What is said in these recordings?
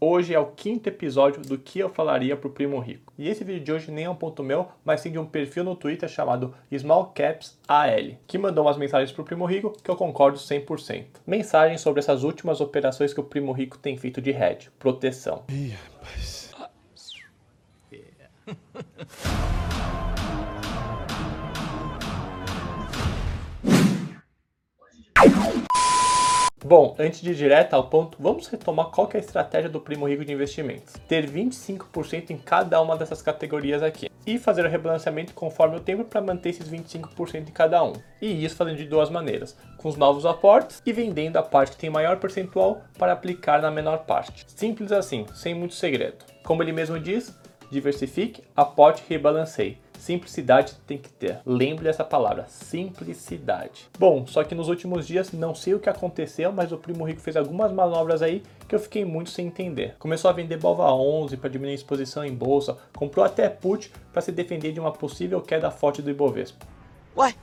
Hoje é o quinto episódio do que eu falaria pro primo rico. E esse vídeo de hoje nem é um ponto meu, mas sim de um perfil no Twitter chamado SmallCapsAL, que mandou umas mensagens pro primo rico que eu concordo 100%. Mensagens sobre essas últimas operações que o primo rico tem feito de hedge, proteção. Ih, rapaz. Bom, antes de ir direto ao ponto, vamos retomar qual é a estratégia do Primo Rico de investimentos. Ter 25% em cada uma dessas categorias aqui. E fazer o rebalanceamento conforme o tempo para manter esses 25% em cada um. E isso fazendo de duas maneiras, com os novos aportes e vendendo a parte que tem maior percentual para aplicar na menor parte. Simples assim, sem muito segredo. Como ele mesmo diz, diversifique, aporte e rebalanceie. Simplicidade tem que ter. Lembre dessa palavra, simplicidade. Bom, só que nos últimos dias não sei o que aconteceu, mas o Primo Rico fez algumas manobras aí que eu fiquei muito sem entender. Começou a vender Bova 11 para diminuir a exposição em bolsa, comprou até put para se defender de uma possível queda forte do Ibovespa. Ué?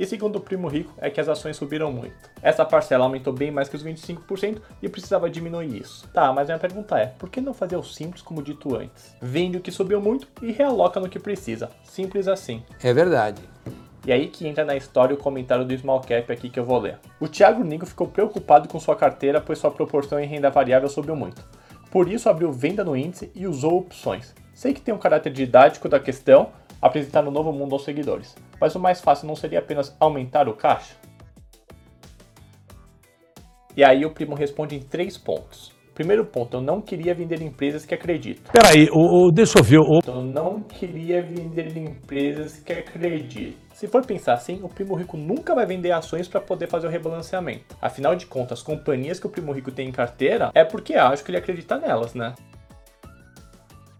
E segundo o primo rico, é que as ações subiram muito. Essa parcela aumentou bem mais que os 25% e precisava diminuir isso. Tá, mas minha pergunta é, por que não fazer o simples como dito antes? Vende o que subiu muito e realoca no que precisa. Simples assim. É verdade. E aí que entra na história o comentário do Small Cap aqui que eu vou ler. O Thiago Nigo ficou preocupado com sua carteira, pois sua proporção em renda variável subiu muito. Por isso abriu venda no índice e usou opções. Sei que tem um caráter didático da questão, apresentar um novo mundo aos seguidores. Mas o mais fácil não seria apenas aumentar o caixa? E aí o primo responde em três pontos. Primeiro ponto, eu não queria vender empresas que acredito. Peraí, o, o, deixa eu ver. O... Eu não queria vender empresas que acredito. Se for pensar assim, o Primo Rico nunca vai vender ações para poder fazer o rebalanceamento. Afinal de contas, as companhias que o Primo Rico tem em carteira é porque acho que ele acredita nelas, né?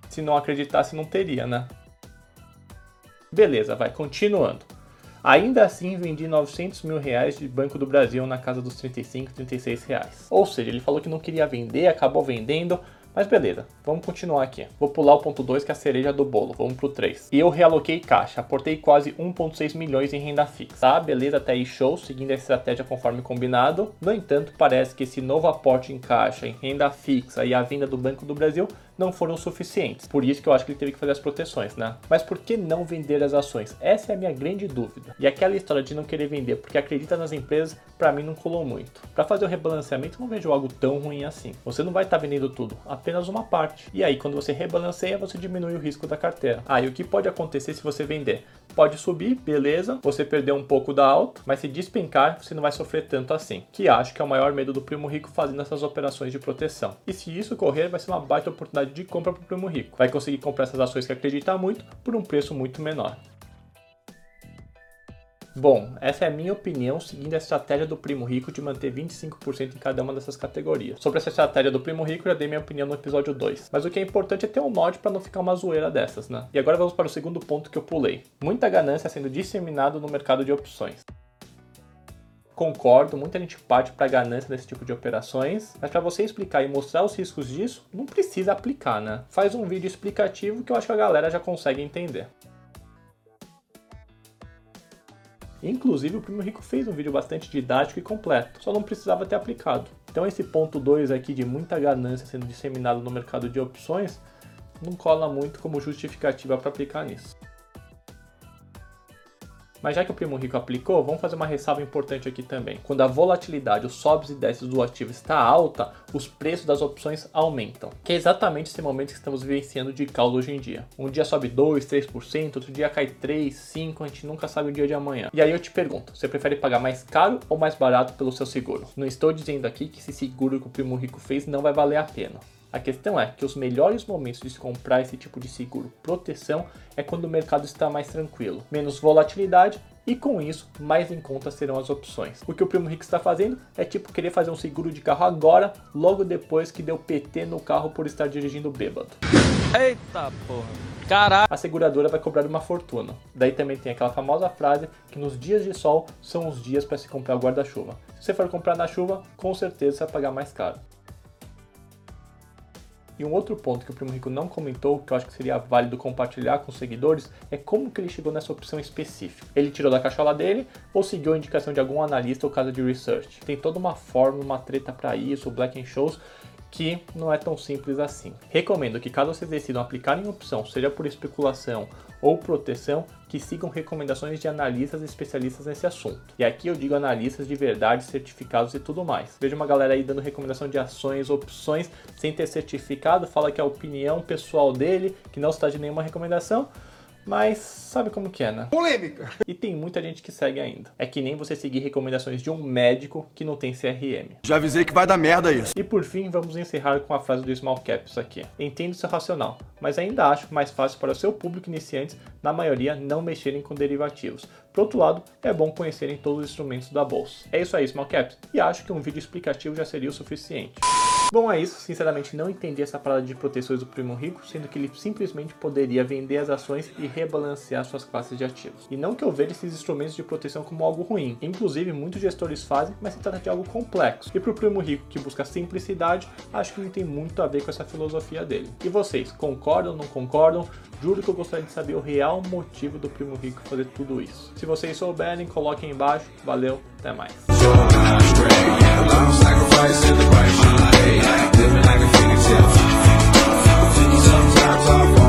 Se não acreditasse, não teria, né? Beleza, vai, continuando. Ainda assim, vendi 900 mil reais de Banco do Brasil na casa dos 35, 36 reais. Ou seja, ele falou que não queria vender, acabou vendendo, mas beleza, vamos continuar aqui. Vou pular o ponto 2, que é a cereja do bolo. Vamos pro 3. E eu realoquei caixa, aportei quase 1,6 milhões em renda fixa. Tá, beleza, até aí show, seguindo a estratégia conforme combinado. No entanto, parece que esse novo aporte em caixa, em renda fixa e a venda do Banco do Brasil não foram suficientes. Por isso que eu acho que ele teve que fazer as proteções, né? Mas por que não vender as ações? Essa é a minha grande dúvida. E aquela história de não querer vender porque acredita nas empresas, para mim não colou muito. Para fazer o rebalanceamento, não vejo algo tão ruim assim. Você não vai estar tá vendendo tudo, apenas uma parte. E aí, quando você rebalanceia, você diminui o risco da carteira. Ah, o que pode acontecer se você vender? Pode subir, beleza, você perdeu um pouco da alta, mas se despencar, você não vai sofrer tanto assim. Que acho que é o maior medo do primo rico fazendo essas operações de proteção. E se isso ocorrer, vai ser uma baita oportunidade de compra para o primo rico. Vai conseguir comprar essas ações que acredita muito por um preço muito menor. Bom, essa é a minha opinião seguindo a estratégia do Primo Rico de manter 25% em cada uma dessas categorias. Sobre essa estratégia do Primo Rico, já dei minha opinião no episódio 2. Mas o que é importante é ter um norte para não ficar uma zoeira dessas, né? E agora vamos para o segundo ponto que eu pulei. Muita ganância sendo disseminada no mercado de opções concordo, muita gente parte para ganância desse tipo de operações, mas para você explicar e mostrar os riscos disso, não precisa aplicar, né? Faz um vídeo explicativo que eu acho que a galera já consegue entender. Inclusive, o Primo Rico fez um vídeo bastante didático e completo, só não precisava ter aplicado. Então, esse ponto 2 aqui de muita ganância sendo disseminado no mercado de opções não cola muito como justificativa para aplicar nisso. Mas já que o primo rico aplicou, vamos fazer uma ressalva importante aqui também. Quando a volatilidade, os sobes e desces do ativo está alta, os preços das opções aumentam. Que é exatamente esse momento que estamos vivenciando de caldo hoje em dia. Um dia sobe 2, 3%, outro dia cai 3, 5, a gente nunca sabe o dia de amanhã. E aí eu te pergunto, você prefere pagar mais caro ou mais barato pelo seu seguro? Não estou dizendo aqui que esse seguro que o primo rico fez não vai valer a pena. A questão é que os melhores momentos de se comprar esse tipo de seguro proteção é quando o mercado está mais tranquilo, menos volatilidade e com isso mais em conta serão as opções. O que o Primo Rico está fazendo é tipo querer fazer um seguro de carro agora, logo depois que deu PT no carro por estar dirigindo bêbado. Eita porra! Caralho! A seguradora vai cobrar uma fortuna. Daí também tem aquela famosa frase que nos dias de sol são os dias para se comprar o guarda-chuva. Se você for comprar na chuva, com certeza você vai pagar mais caro. E um outro ponto que o Primo Rico não comentou, que eu acho que seria válido compartilhar com os seguidores, é como que ele chegou nessa opção específica. Ele tirou da cachola dele ou seguiu a indicação de algum analista ou casa de research? Tem toda uma forma, uma treta para isso, o Black Shows, que não é tão simples assim. Recomendo que caso vocês decidam aplicar em opção, seja por especulação ou proteção, que sigam recomendações de analistas e especialistas nesse assunto. E aqui eu digo analistas de verdade, certificados e tudo mais. Vejo uma galera aí dando recomendação de ações, opções, sem ter certificado, fala que é a opinião pessoal dele, que não está de nenhuma recomendação. Mas sabe como que é, né? Polêmica! E tem muita gente que segue ainda. É que nem você seguir recomendações de um médico que não tem CRM. Já avisei que vai dar merda isso. E por fim, vamos encerrar com a frase do Small Caps aqui. Entendo seu racional, mas ainda acho mais fácil para o seu público iniciantes, na maioria, não mexerem com derivativos. Por outro lado, é bom conhecerem todos os instrumentos da bolsa. É isso aí, Small Caps. E acho que um vídeo explicativo já seria o suficiente. Bom, é isso. Sinceramente, não entendi essa parada de proteções do primo rico, sendo que ele simplesmente poderia vender as ações e rebalancear suas classes de ativos. E não que eu veja esses instrumentos de proteção como algo ruim. Inclusive, muitos gestores fazem, mas se trata de algo complexo. E para o primo rico que busca simplicidade, acho que não tem muito a ver com essa filosofia dele. E vocês, concordam, não concordam? Juro que eu gostaria de saber o real motivo do primo rico fazer tudo isso. Se vocês souberem, coloquem embaixo. Valeu, até mais. living like a fingertip. Fifty something.